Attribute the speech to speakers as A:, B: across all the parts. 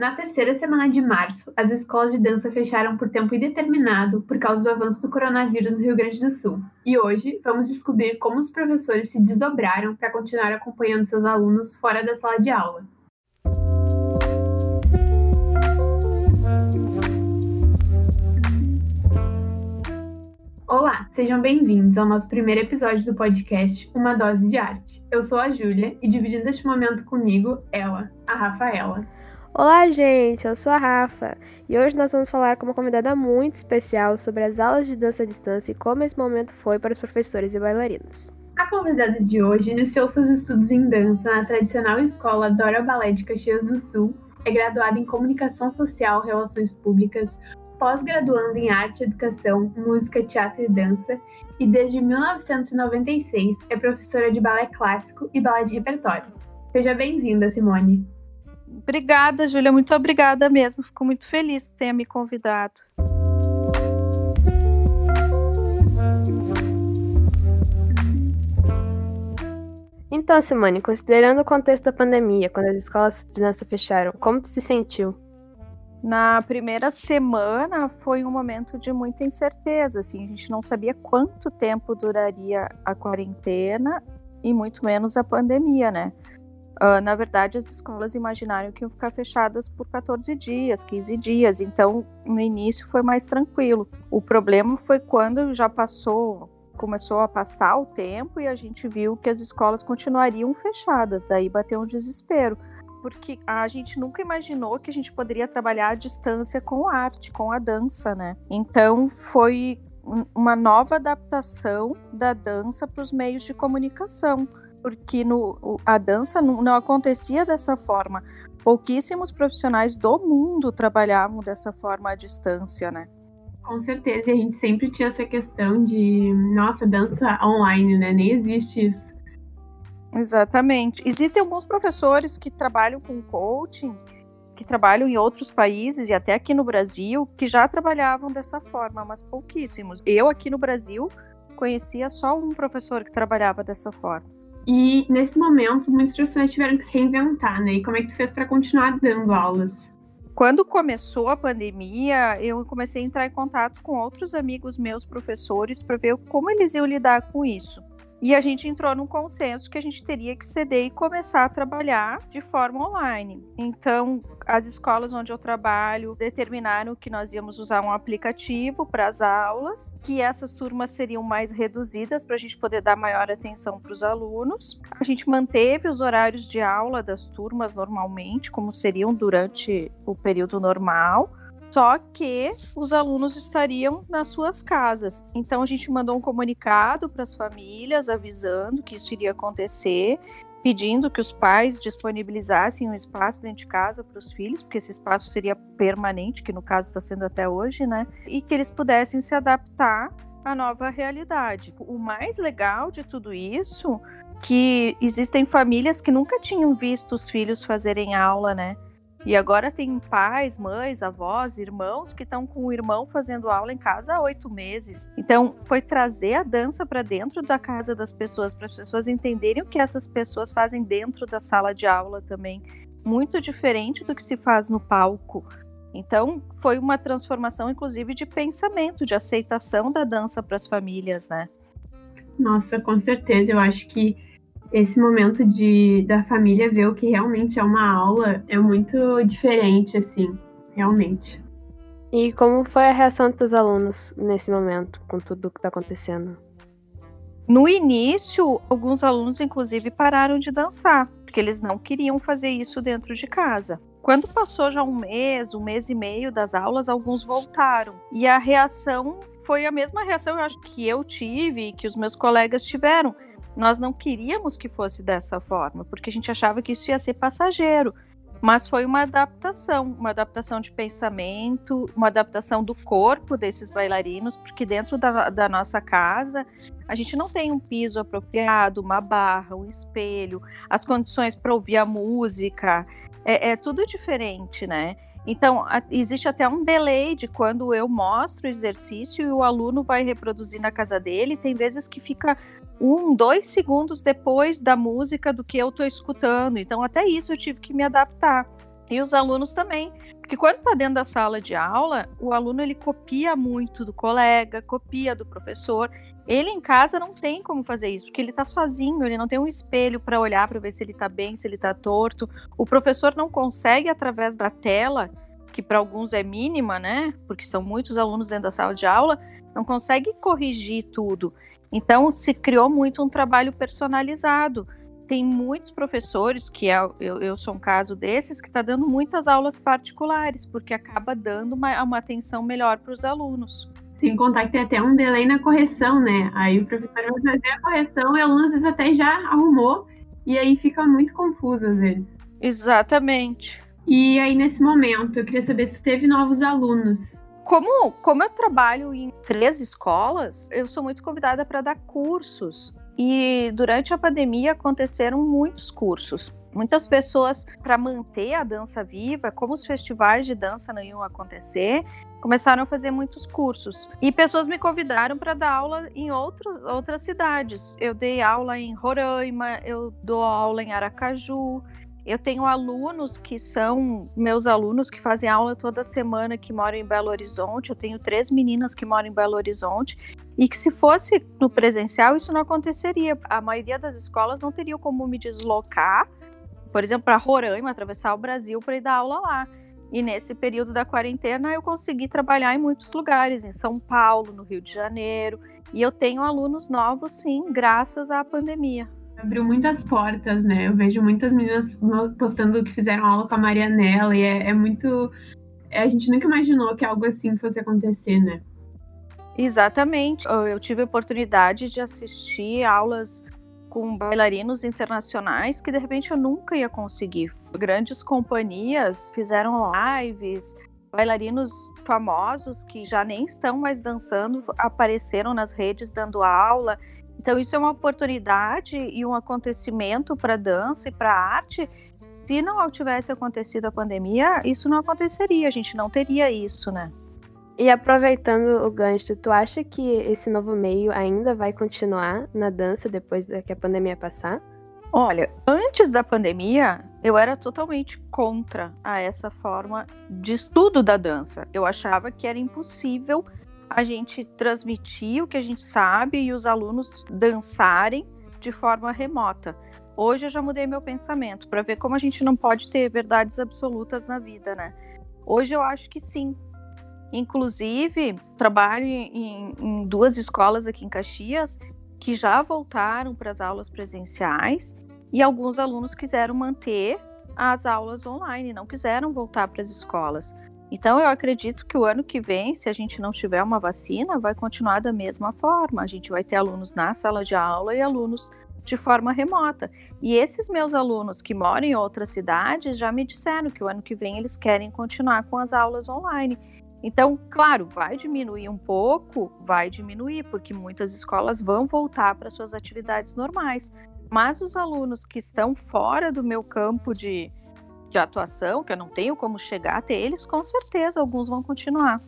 A: Na terceira semana de março, as escolas de dança fecharam por tempo indeterminado por causa do avanço do coronavírus no Rio Grande do Sul. E hoje vamos descobrir como os professores se desdobraram para continuar acompanhando seus alunos fora da sala de aula. Olá, sejam bem-vindos ao nosso primeiro episódio do podcast Uma Dose de Arte. Eu sou a Júlia e dividindo este momento comigo, ela, a Rafaela.
B: Olá, gente! Eu sou a Rafa e hoje nós vamos falar com uma convidada muito especial sobre as aulas de dança à distância e como esse momento foi para os professores e bailarinos.
A: A convidada de hoje iniciou seus estudos em dança na tradicional escola Dora Balé de Caxias do Sul, é graduada em Comunicação Social, Relações Públicas, pós-graduando em Arte, Educação, Música, Teatro e Dança e desde 1996 é professora de balé clássico e balé de repertório. Seja bem-vinda, Simone!
C: Obrigada, Júlia, muito obrigada mesmo. Fico muito feliz que tenha me convidado.
B: Então, Simone, considerando o contexto da pandemia, quando as escolas de dança fecharam, como tu se sentiu?
C: Na primeira semana foi um momento de muita incerteza, assim, a gente não sabia quanto tempo duraria a quarentena e muito menos a pandemia, né? Uh, na verdade, as escolas imaginaram que iam ficar fechadas por 14 dias, 15 dias, então no início foi mais tranquilo. O problema foi quando já passou, começou a passar o tempo e a gente viu que as escolas continuariam fechadas, daí bateu um desespero. Porque a gente nunca imaginou que a gente poderia trabalhar à distância com arte, com a dança, né? Então foi uma nova adaptação da dança para os meios de comunicação porque no, a dança não, não acontecia dessa forma. Pouquíssimos profissionais do mundo trabalhavam dessa forma à distância, né?
A: Com certeza, e a gente sempre tinha essa questão de, nossa, dança online, né? Nem existe isso.
C: Exatamente. Existem alguns professores que trabalham com coaching, que trabalham em outros países e até aqui no Brasil, que já trabalhavam dessa forma, mas pouquíssimos. Eu aqui no Brasil conhecia só um professor que trabalhava dessa forma.
A: E nesse momento, muitos professores tiveram que se reinventar, né? E como é que tu fez para continuar dando aulas?
C: Quando começou a pandemia, eu comecei a entrar em contato com outros amigos meus professores para ver como eles iam lidar com isso. E a gente entrou num consenso que a gente teria que ceder e começar a trabalhar de forma online. Então, as escolas onde eu trabalho determinaram que nós íamos usar um aplicativo para as aulas, que essas turmas seriam mais reduzidas para a gente poder dar maior atenção para os alunos. A gente manteve os horários de aula das turmas normalmente, como seriam durante o período normal só que os alunos estariam nas suas casas. Então a gente mandou um comunicado para as famílias avisando que isso iria acontecer, pedindo que os pais disponibilizassem um espaço dentro de casa para os filhos, porque esse espaço seria permanente, que no caso está sendo até hoje, né? E que eles pudessem se adaptar à nova realidade. O mais legal de tudo isso que existem famílias que nunca tinham visto os filhos fazerem aula, né? E agora tem pais, mães, avós, irmãos que estão com o irmão fazendo aula em casa há oito meses. Então, foi trazer a dança para dentro da casa das pessoas, para as pessoas entenderem o que essas pessoas fazem dentro da sala de aula também. Muito diferente do que se faz no palco. Então, foi uma transformação, inclusive, de pensamento, de aceitação da dança para as famílias, né?
A: Nossa, com certeza. Eu acho que esse momento de da família ver o que realmente é uma aula é muito diferente, assim, realmente.
B: E como foi a reação dos alunos nesse momento, com tudo o que está acontecendo?
C: No início, alguns alunos, inclusive, pararam de dançar, porque eles não queriam fazer isso dentro de casa. Quando passou já um mês, um mês e meio das aulas, alguns voltaram. E a reação foi a mesma reação, eu acho, que eu tive e que os meus colegas tiveram nós não queríamos que fosse dessa forma, porque a gente achava que isso ia ser passageiro. Mas foi uma adaptação, uma adaptação de pensamento, uma adaptação do corpo desses bailarinos, porque dentro da, da nossa casa a gente não tem um piso apropriado, uma barra, um espelho, as condições para ouvir a música, é, é tudo diferente, né? Então, existe até um delay de quando eu mostro o exercício e o aluno vai reproduzir na casa dele. Tem vezes que fica um, dois segundos depois da música do que eu estou escutando. Então, até isso eu tive que me adaptar. E os alunos também. Porque quando está dentro da sala de aula, o aluno ele copia muito do colega, copia do professor. Ele em casa não tem como fazer isso, porque ele está sozinho, ele não tem um espelho para olhar para ver se ele está bem, se ele está torto. O professor não consegue, através da tela, que para alguns é mínima, né? Porque são muitos alunos dentro da sala de aula, não consegue corrigir tudo. Então se criou muito um trabalho personalizado tem muitos professores, que é, eu, eu sou um caso desses, que está dando muitas aulas particulares, porque acaba dando uma, uma atenção melhor para os alunos.
A: Sem contar que tem até um delay na correção, né? Aí o professor vai fazer a correção e o aluno às vezes até já arrumou, e aí fica muito confuso às vezes.
C: Exatamente.
A: E aí, nesse momento, eu queria saber se teve novos alunos.
C: Como, como eu trabalho em três escolas, eu sou muito convidada para dar cursos. E durante a pandemia aconteceram muitos cursos. Muitas pessoas, para manter a dança viva, como os festivais de dança não iam acontecer, começaram a fazer muitos cursos. E pessoas me convidaram para dar aula em outros, outras cidades. Eu dei aula em Roraima, eu dou aula em Aracaju, eu tenho alunos que são meus alunos que fazem aula toda semana que moram em Belo Horizonte. Eu tenho três meninas que moram em Belo Horizonte e que se fosse no presencial isso não aconteceria. A maioria das escolas não teria como me deslocar, por exemplo, para Roraima, atravessar o Brasil para ir dar aula lá. E nesse período da quarentena eu consegui trabalhar em muitos lugares, em São Paulo, no Rio de Janeiro, e eu tenho alunos novos sim, graças à pandemia
A: abriu muitas portas, né? Eu vejo muitas meninas postando que fizeram aula com a Marianela e é, é muito. A gente nunca imaginou que algo assim fosse acontecer, né?
C: Exatamente. Eu tive a oportunidade de assistir aulas com bailarinos internacionais que de repente eu nunca ia conseguir. Grandes companhias fizeram lives, bailarinos famosos que já nem estão mais dançando apareceram nas redes dando aula. Então, isso é uma oportunidade e um acontecimento para a dança e para a arte. Se não tivesse acontecido a pandemia, isso não aconteceria, a gente não teria isso, né?
B: E aproveitando o gancho, tu acha que esse novo meio ainda vai continuar na dança depois que a pandemia passar?
C: Olha, antes da pandemia, eu era totalmente contra a essa forma de estudo da dança. Eu achava que era impossível a gente transmitir o que a gente sabe e os alunos dançarem de forma remota. Hoje eu já mudei meu pensamento para ver como a gente não pode ter verdades absolutas na vida, né? Hoje eu acho que sim. Inclusive, trabalho em, em duas escolas aqui em Caxias que já voltaram para as aulas presenciais e alguns alunos quiseram manter as aulas online, não quiseram voltar para as escolas. Então, eu acredito que o ano que vem, se a gente não tiver uma vacina, vai continuar da mesma forma. A gente vai ter alunos na sala de aula e alunos de forma remota. E esses meus alunos que moram em outras cidades já me disseram que o ano que vem eles querem continuar com as aulas online. Então, claro, vai diminuir um pouco, vai diminuir, porque muitas escolas vão voltar para suas atividades normais. Mas os alunos que estão fora do meu campo de, de atuação, que eu não tenho como chegar até eles, com certeza alguns vão continuar.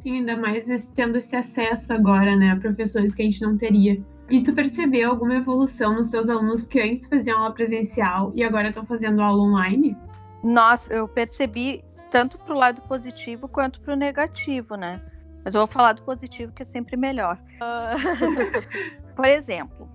A: Sim, ainda mais tendo esse acesso agora, né, a professores que a gente não teria. E tu percebeu alguma evolução nos teus alunos que antes faziam aula presencial e agora estão fazendo aula online?
C: Nossa, eu percebi tanto para o lado positivo quanto para o negativo, né? Mas eu vou falar do positivo que é sempre melhor. Uh... Por exemplo,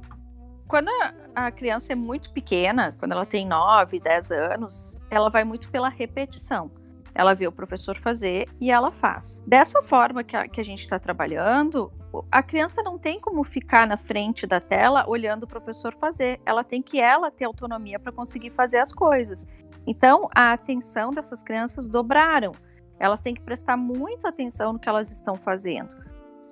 C: quando a criança é muito pequena, quando ela tem 9, 10 anos, ela vai muito pela repetição. Ela vê o professor fazer e ela faz. Dessa forma que a, que a gente está trabalhando, a criança não tem como ficar na frente da tela olhando o professor fazer. Ela tem que ela ter autonomia para conseguir fazer as coisas. Então, a atenção dessas crianças dobraram. Elas têm que prestar muita atenção no que elas estão fazendo.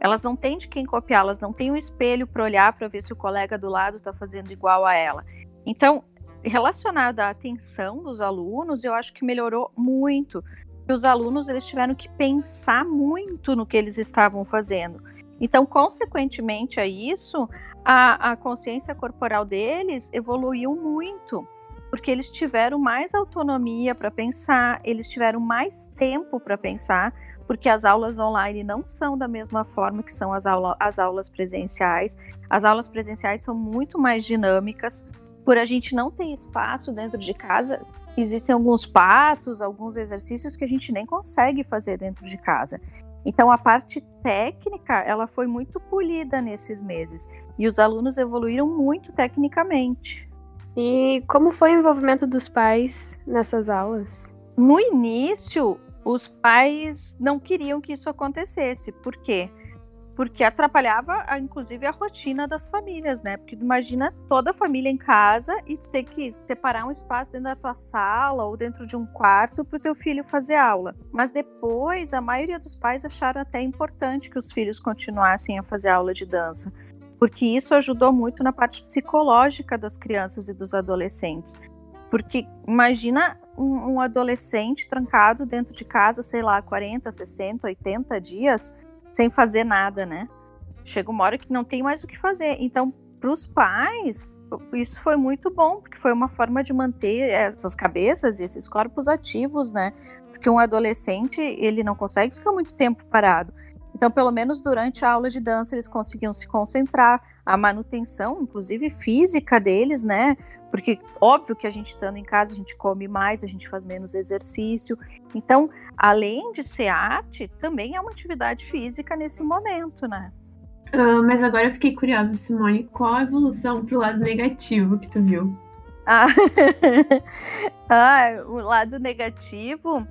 C: Elas não têm de quem copiar, elas não têm um espelho para olhar para ver se o colega do lado está fazendo igual a ela. Então, relacionado à atenção dos alunos, eu acho que melhorou muito. Os alunos eles tiveram que pensar muito no que eles estavam fazendo. Então, consequentemente a isso, a, a consciência corporal deles evoluiu muito, porque eles tiveram mais autonomia para pensar, eles tiveram mais tempo para pensar, porque as aulas online não são da mesma forma que são as, aula, as aulas presenciais. As aulas presenciais são muito mais dinâmicas. por a gente não ter espaço dentro de casa, existem alguns passos, alguns exercícios que a gente nem consegue fazer dentro de casa. Então a parte técnica, ela foi muito polida nesses meses e os alunos evoluíram muito tecnicamente.
B: E como foi o envolvimento dos pais nessas aulas?
C: No início, os pais não queriam que isso acontecesse. Por quê? Porque atrapalhava, inclusive, a rotina das famílias, né? Porque imagina toda a família em casa e tu ter que separar um espaço dentro da tua sala ou dentro de um quarto para o teu filho fazer aula. Mas depois, a maioria dos pais acharam até importante que os filhos continuassem a fazer aula de dança, porque isso ajudou muito na parte psicológica das crianças e dos adolescentes. Porque imagina um, um adolescente trancado dentro de casa, sei lá, 40, 60, 80 dias sem fazer nada, né? Chega uma hora que não tem mais o que fazer. Então, para os pais, isso foi muito bom, porque foi uma forma de manter essas cabeças e esses corpos ativos, né? Porque um adolescente, ele não consegue ficar muito tempo parado. Então, pelo menos durante a aula de dança, eles conseguiam se concentrar, a manutenção, inclusive física deles, né? Porque óbvio que a gente estando em casa, a gente come mais, a gente faz menos exercício. Então, além de ser arte, também é uma atividade física nesse momento, né?
A: Uh, mas agora eu fiquei curiosa, Simone, qual a evolução pro lado negativo que tu viu?
C: Ah, ah o lado negativo,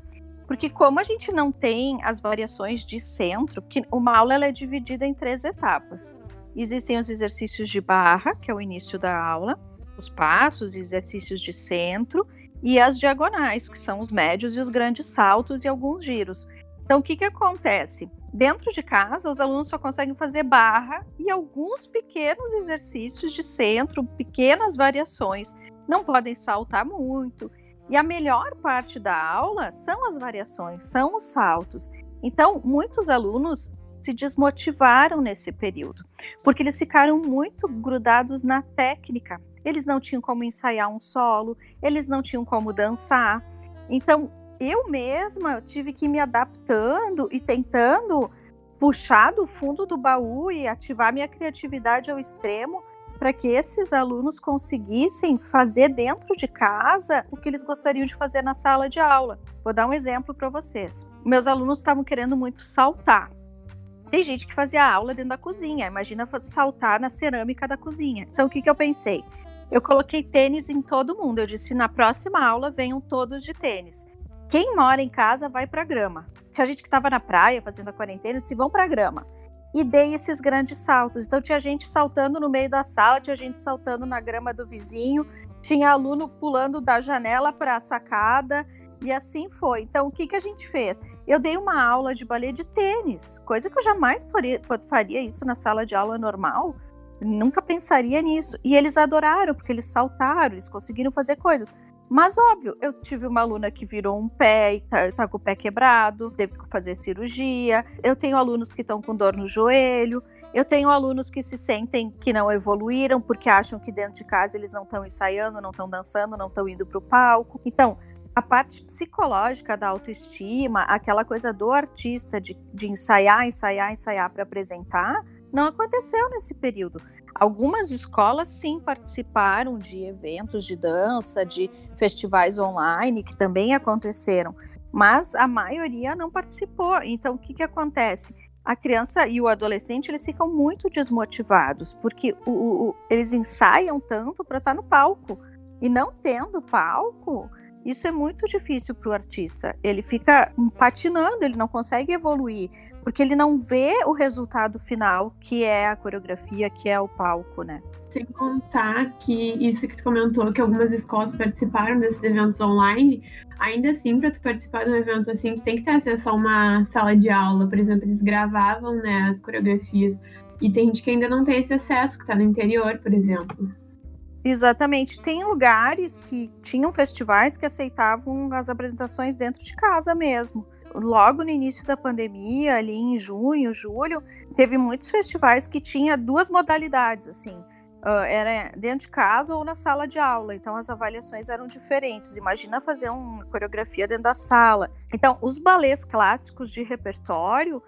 C: porque como a gente não tem as variações de centro, porque uma aula ela é dividida em três etapas. Existem os exercícios de barra, que é o início da aula, os passos e exercícios de centro, e as diagonais, que são os médios e os grandes saltos e alguns giros. Então, o que, que acontece? Dentro de casa, os alunos só conseguem fazer barra e alguns pequenos exercícios de centro, pequenas variações. Não podem saltar muito. E a melhor parte da aula são as variações, são os saltos. Então, muitos alunos se desmotivaram nesse período, porque eles ficaram muito grudados na técnica. Eles não tinham como ensaiar um solo, eles não tinham como dançar. Então, eu mesma tive que ir me adaptando e tentando puxar do fundo do baú e ativar minha criatividade ao extremo para que esses alunos conseguissem fazer dentro de casa o que eles gostariam de fazer na sala de aula. Vou dar um exemplo para vocês. Meus alunos estavam querendo muito saltar. Tem gente que fazia aula dentro da cozinha, imagina saltar na cerâmica da cozinha. Então o que, que eu pensei? Eu coloquei tênis em todo mundo. Eu disse: na próxima aula venham todos de tênis. Quem mora em casa vai para grama. Tinha gente que estava na praia fazendo a quarentena, eu disse: vão para grama. E dei esses grandes saltos. Então tinha gente saltando no meio da sala, tinha gente saltando na grama do vizinho, tinha aluno pulando da janela para a sacada e assim foi. Então o que, que a gente fez? Eu dei uma aula de balé de tênis, coisa que eu jamais faria, isso na sala de aula normal. Nunca pensaria nisso. E eles adoraram, porque eles saltaram, eles conseguiram fazer coisas. Mas, óbvio, eu tive uma aluna que virou um pé e tá, tá com o pé quebrado, teve que fazer cirurgia. Eu tenho alunos que estão com dor no joelho. Eu tenho alunos que se sentem que não evoluíram porque acham que dentro de casa eles não estão ensaiando, não estão dançando, não estão indo para o palco. Então, a parte psicológica da autoestima, aquela coisa do artista de, de ensaiar, ensaiar, ensaiar para apresentar, não aconteceu nesse período. Algumas escolas sim participaram de eventos de dança, de festivais online, que também aconteceram, mas a maioria não participou. Então, o que, que acontece? A criança e o adolescente eles ficam muito desmotivados, porque o, o, eles ensaiam tanto para estar tá no palco. E não tendo palco, isso é muito difícil para o artista. Ele fica patinando, ele não consegue evoluir, porque ele não vê o resultado final, que é a coreografia, que é o palco, né?
A: Sem contar que isso que tu comentou, que algumas escolas participaram desses eventos online, ainda assim, para tu participar de um evento assim, tu tem que ter acesso a uma sala de aula, por exemplo, eles gravavam né, as coreografias. E tem gente que ainda não tem esse acesso, que está no interior, por exemplo.
C: Exatamente. Tem lugares que tinham festivais que aceitavam as apresentações dentro de casa mesmo. Logo no início da pandemia, ali em junho, julho, teve muitos festivais que tinha duas modalidades, assim. Uh, era dentro de casa ou na sala de aula, então as avaliações eram diferentes. Imagina fazer uma coreografia dentro da sala. Então, os balés clássicos de repertório,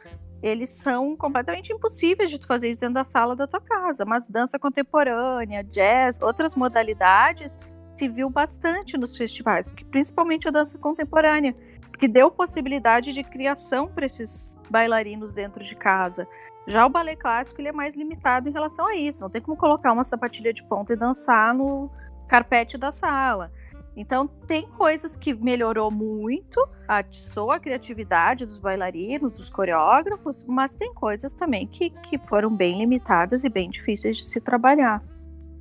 C: eles são completamente impossíveis de tu fazer isso dentro da sala da tua casa. Mas dança contemporânea, jazz, outras modalidades se viu bastante nos festivais, principalmente a dança contemporânea, que deu possibilidade de criação para esses bailarinos dentro de casa. Já o balé clássico ele é mais limitado em relação a isso. Não tem como colocar uma sapatilha de ponta e dançar no carpete da sala. Então tem coisas que melhorou muito, atiçou a criatividade dos bailarinos, dos coreógrafos, mas tem coisas também que, que foram bem limitadas e bem difíceis de se trabalhar.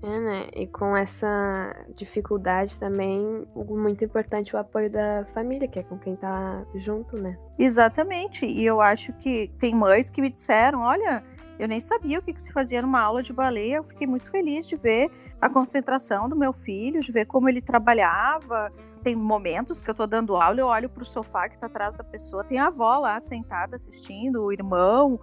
B: É, né? E com essa dificuldade também, muito importante o apoio da família, que é com quem tá junto, né?
C: Exatamente. E eu acho que tem mães que me disseram: olha, eu nem sabia o que, que se fazia numa aula de baleia. Eu fiquei muito feliz de ver a concentração do meu filho, de ver como ele trabalhava. Tem momentos que eu tô dando aula, eu olho pro sofá que tá atrás da pessoa, tem a avó lá sentada assistindo, o irmão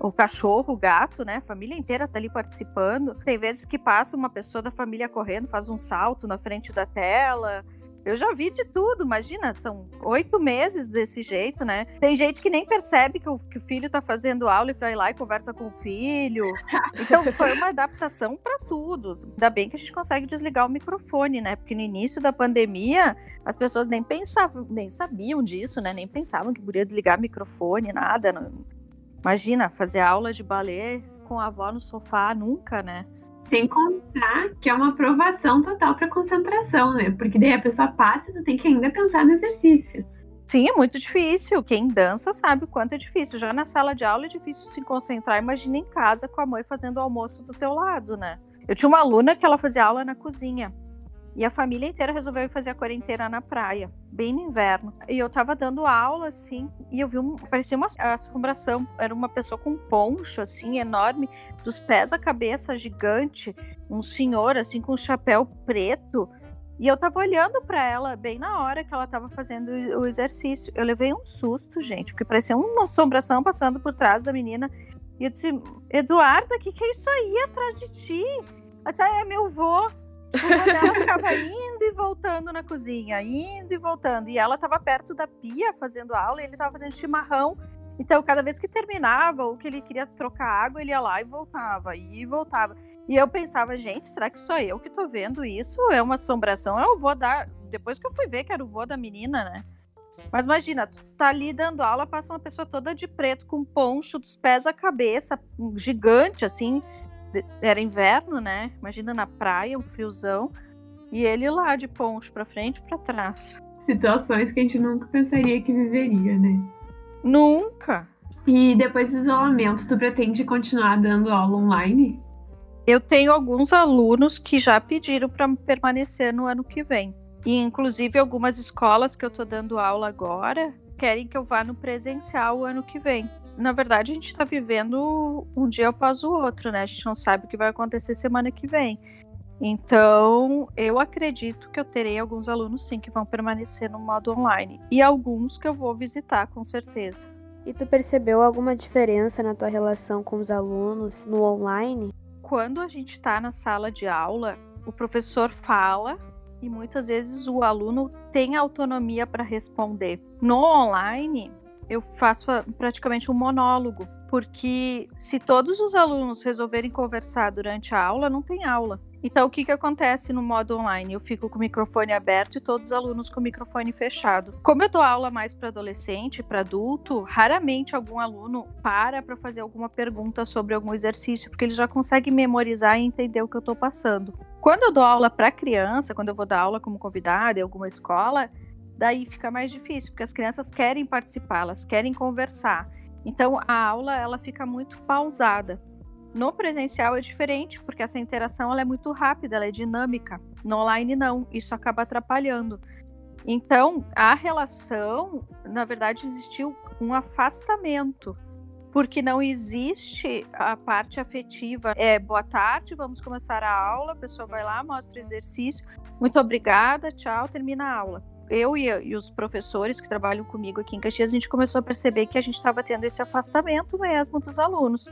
C: o cachorro, o gato, né? A família inteira tá ali participando. Tem vezes que passa uma pessoa da família correndo, faz um salto na frente da tela. Eu já vi de tudo, imagina, são oito meses desse jeito, né? Tem gente que nem percebe que o, que o filho tá fazendo aula e vai lá e conversa com o filho. Então foi uma adaptação para tudo. Ainda bem que a gente consegue desligar o microfone, né? Porque no início da pandemia as pessoas nem pensavam, nem sabiam disso, né? Nem pensavam que podia desligar o microfone, nada. Imagina, fazer aula de balé com a avó no sofá, nunca, né?
A: Sem contar que é uma aprovação total para concentração, né? Porque daí a pessoa passa e tu tem que ainda pensar no exercício.
C: Sim, é muito difícil. Quem dança sabe o quanto é difícil. Já na sala de aula é difícil se concentrar. Imagina em casa com a mãe fazendo o almoço do teu lado, né? Eu tinha uma aluna que ela fazia aula na cozinha. E a família inteira resolveu fazer a quarentena na praia, bem no inverno. E eu tava dando aula, assim, e eu vi um. Parecia uma assombração. Era uma pessoa com um poncho, assim, enorme, dos pés à cabeça, gigante. Um senhor, assim, com um chapéu preto. E eu tava olhando para ela bem na hora que ela tava fazendo o exercício. Eu levei um susto, gente, porque parecia uma assombração passando por trás da menina. E eu disse: Eduarda, o que, que é isso aí atrás de ti? Ela disse: ah, é meu vô. Ela ficava indo e voltando na cozinha, indo e voltando. E ela estava perto da pia fazendo aula e ele estava fazendo chimarrão. Então, cada vez que terminava ou que ele queria trocar água, ele ia lá e voltava, e voltava. E eu pensava, gente, será que sou eu que tô vendo isso? É uma assombração? Eu vou dar. Depois que eu fui ver que era o vô da menina, né? Mas imagina, tu tá ali dando aula, passa uma pessoa toda de preto, com poncho dos pés à cabeça, gigante, assim, era inverno, né? Imagina na praia, um friozão. E ele lá de poncho para frente e para trás.
A: Situações que a gente nunca pensaria que viveria, né?
C: Nunca.
A: E depois do isolamento, tu pretende continuar dando aula online?
C: Eu tenho alguns alunos que já pediram para permanecer no ano que vem. E inclusive algumas escolas que eu estou dando aula agora querem que eu vá no presencial o ano que vem na verdade, a gente está vivendo um dia após o outro, né? A gente não sabe o que vai acontecer semana que vem. Então, eu acredito que eu terei alguns alunos sim que vão permanecer no modo online e alguns que eu vou visitar com certeza.
B: E tu percebeu alguma diferença na tua relação com os alunos no online?
C: Quando a gente está na sala de aula, o professor fala e muitas vezes o aluno tem autonomia para responder. No online, eu faço praticamente um monólogo, porque se todos os alunos resolverem conversar durante a aula, não tem aula. Então, o que, que acontece no modo online? Eu fico com o microfone aberto e todos os alunos com o microfone fechado. Como eu dou aula mais para adolescente, para adulto, raramente algum aluno para para fazer alguma pergunta sobre algum exercício, porque ele já consegue memorizar e entender o que eu estou passando. Quando eu dou aula para criança, quando eu vou dar aula como convidada em alguma escola, daí fica mais difícil, porque as crianças querem participar, elas querem conversar. Então a aula ela fica muito pausada. No presencial é diferente, porque essa interação ela é muito rápida, ela é dinâmica. No online não, isso acaba atrapalhando. Então, a relação, na verdade, existiu um afastamento, porque não existe a parte afetiva. É boa tarde, vamos começar a aula, a pessoa vai lá, mostra o exercício, muito obrigada, tchau, termina a aula eu e, e, os professores que trabalham comigo aqui em Caxias, a gente começou a perceber que a gente estava tendo esse afastamento mesmo dos alunos.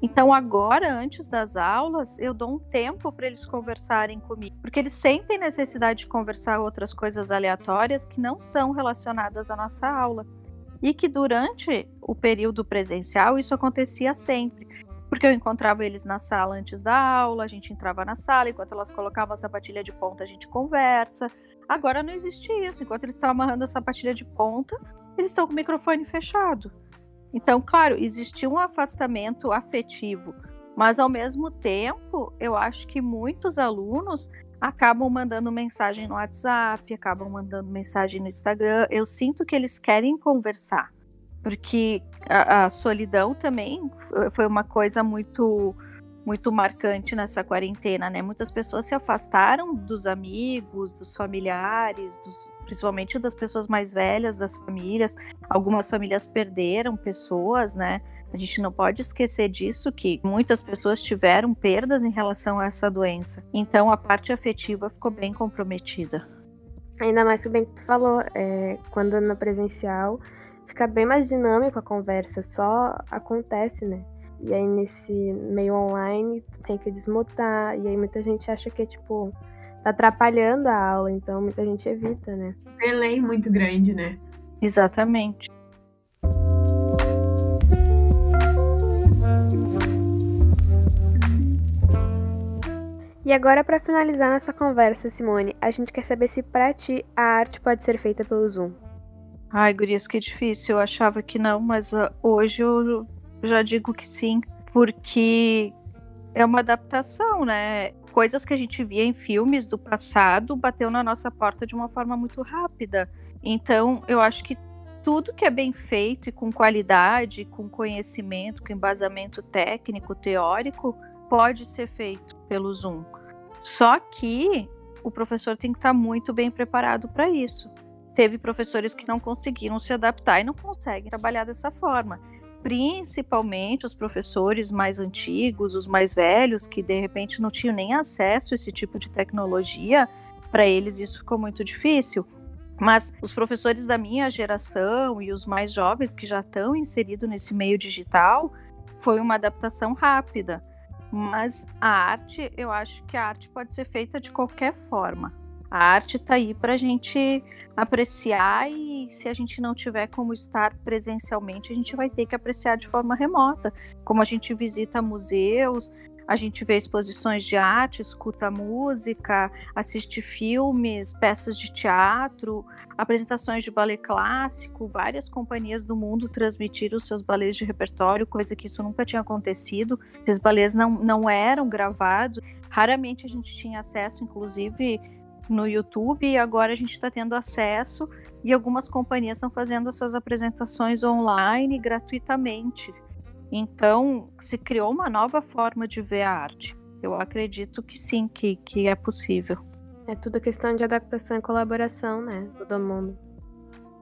C: Então, agora, antes das aulas, eu dou um tempo para eles conversarem comigo, porque eles sentem necessidade de conversar outras coisas aleatórias que não são relacionadas à nossa aula. e que durante o período presencial isso acontecia sempre. Porque eu encontrava eles na sala antes da aula, a gente entrava na sala, enquanto elas colocavam a sapatilha de ponta, a gente conversa. Agora não existe isso. Enquanto eles estão amarrando a sapatilha de ponta, eles estão com o microfone fechado. Então, claro, existia um afastamento afetivo, mas ao mesmo tempo, eu acho que muitos alunos acabam mandando mensagem no WhatsApp, acabam mandando mensagem no Instagram. Eu sinto que eles querem conversar, porque a, a solidão também foi uma coisa muito muito marcante nessa quarentena, né? Muitas pessoas se afastaram dos amigos, dos familiares, dos, principalmente das pessoas mais velhas das famílias. Algumas famílias perderam pessoas, né? A gente não pode esquecer disso, que muitas pessoas tiveram perdas em relação a essa doença. Então a parte afetiva ficou bem comprometida.
B: Ainda mais que bem que tu falou, é, quando na presencial fica bem mais dinâmico a conversa, só acontece, né? E aí nesse meio online tu tem que desmutar. E aí muita gente acha que é tipo. tá atrapalhando a aula, então muita gente evita, né?
A: Delay muito grande, né?
C: Exatamente.
B: E agora, para finalizar nossa conversa, Simone, a gente quer saber se para ti a arte pode ser feita pelo Zoom.
C: Ai, Gurias, que difícil. Eu achava que não, mas uh, hoje eu já digo que sim, porque é uma adaptação, né? Coisas que a gente via em filmes do passado bateu na nossa porta de uma forma muito rápida. Então, eu acho que tudo que é bem feito e com qualidade, com conhecimento, com embasamento técnico, teórico, pode ser feito pelo Zoom. Só que o professor tem que estar muito bem preparado para isso. Teve professores que não conseguiram se adaptar e não conseguem trabalhar dessa forma principalmente os professores mais antigos, os mais velhos, que de repente não tinham nem acesso a esse tipo de tecnologia, para eles isso ficou muito difícil. Mas os professores da minha geração e os mais jovens que já estão inseridos nesse meio digital, foi uma adaptação rápida. Mas a arte, eu acho que a arte pode ser feita de qualquer forma. A arte está aí para a gente apreciar e se a gente não tiver como estar presencialmente, a gente vai ter que apreciar de forma remota. Como a gente visita museus, a gente vê exposições de arte, escuta música, assiste filmes, peças de teatro, apresentações de balé clássico. Várias companhias do mundo transmitiram seus balés de repertório, coisa que isso nunca tinha acontecido. Esses balés não, não eram gravados. Raramente a gente tinha acesso, inclusive no YouTube e agora a gente está tendo acesso e algumas companhias estão fazendo essas apresentações online gratuitamente. Então, se criou uma nova forma de ver a arte. Eu acredito que sim, que, que é possível.
B: É tudo questão de adaptação e colaboração, né? Todo mundo.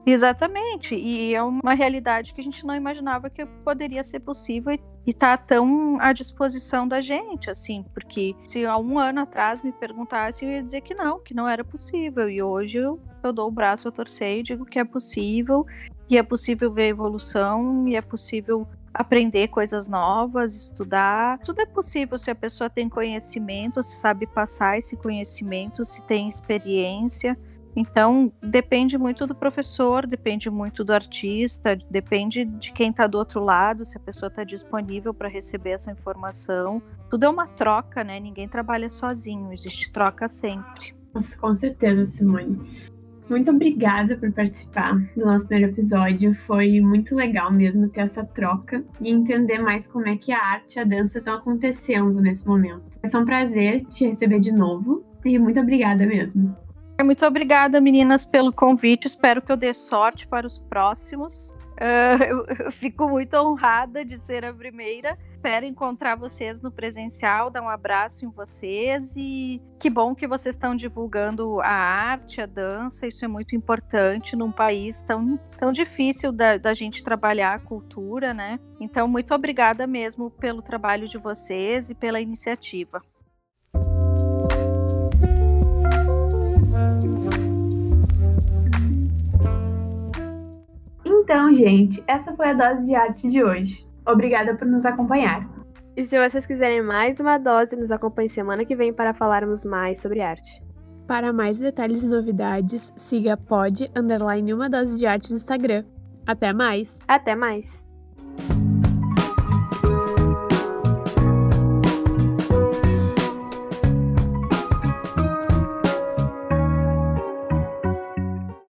C: Exatamente, e é uma realidade que a gente não imaginava que poderia ser possível e está tão à disposição da gente, assim, porque se há um ano atrás me perguntasse, eu ia dizer que não, que não era possível, e hoje eu, eu dou o braço a torcer e digo que é possível, e é possível ver evolução, e é possível aprender coisas novas, estudar. Tudo é possível se a pessoa tem conhecimento, se sabe passar esse conhecimento, se tem experiência. Então, depende muito do professor, depende muito do artista, depende de quem está do outro lado, se a pessoa está disponível para receber essa informação. Tudo é uma troca, né? Ninguém trabalha sozinho, existe troca sempre.
A: Nossa, com certeza, Simone. Muito obrigada por participar do nosso primeiro episódio. Foi muito legal mesmo ter essa troca e entender mais como é que a arte e a dança estão acontecendo nesse momento. Ser um prazer te receber de novo e muito obrigada mesmo.
C: Muito obrigada, meninas, pelo convite. Espero que eu dê sorte para os próximos. Uh, eu, eu, fico muito honrada de ser a primeira. Espero encontrar vocês no presencial, dar um abraço em vocês e que bom que vocês estão divulgando a arte, a dança. Isso é muito importante num país tão, tão difícil da, da gente trabalhar a cultura, né? Então, muito obrigada mesmo pelo trabalho de vocês e pela iniciativa.
A: Então, gente, essa foi a dose de arte de hoje. Obrigada por nos acompanhar.
B: E se vocês quiserem mais uma dose, nos acompanhe semana que vem para falarmos mais sobre arte.
A: Para mais detalhes e novidades, siga pod underline uma dose de arte no Instagram. Até mais!
B: Até mais!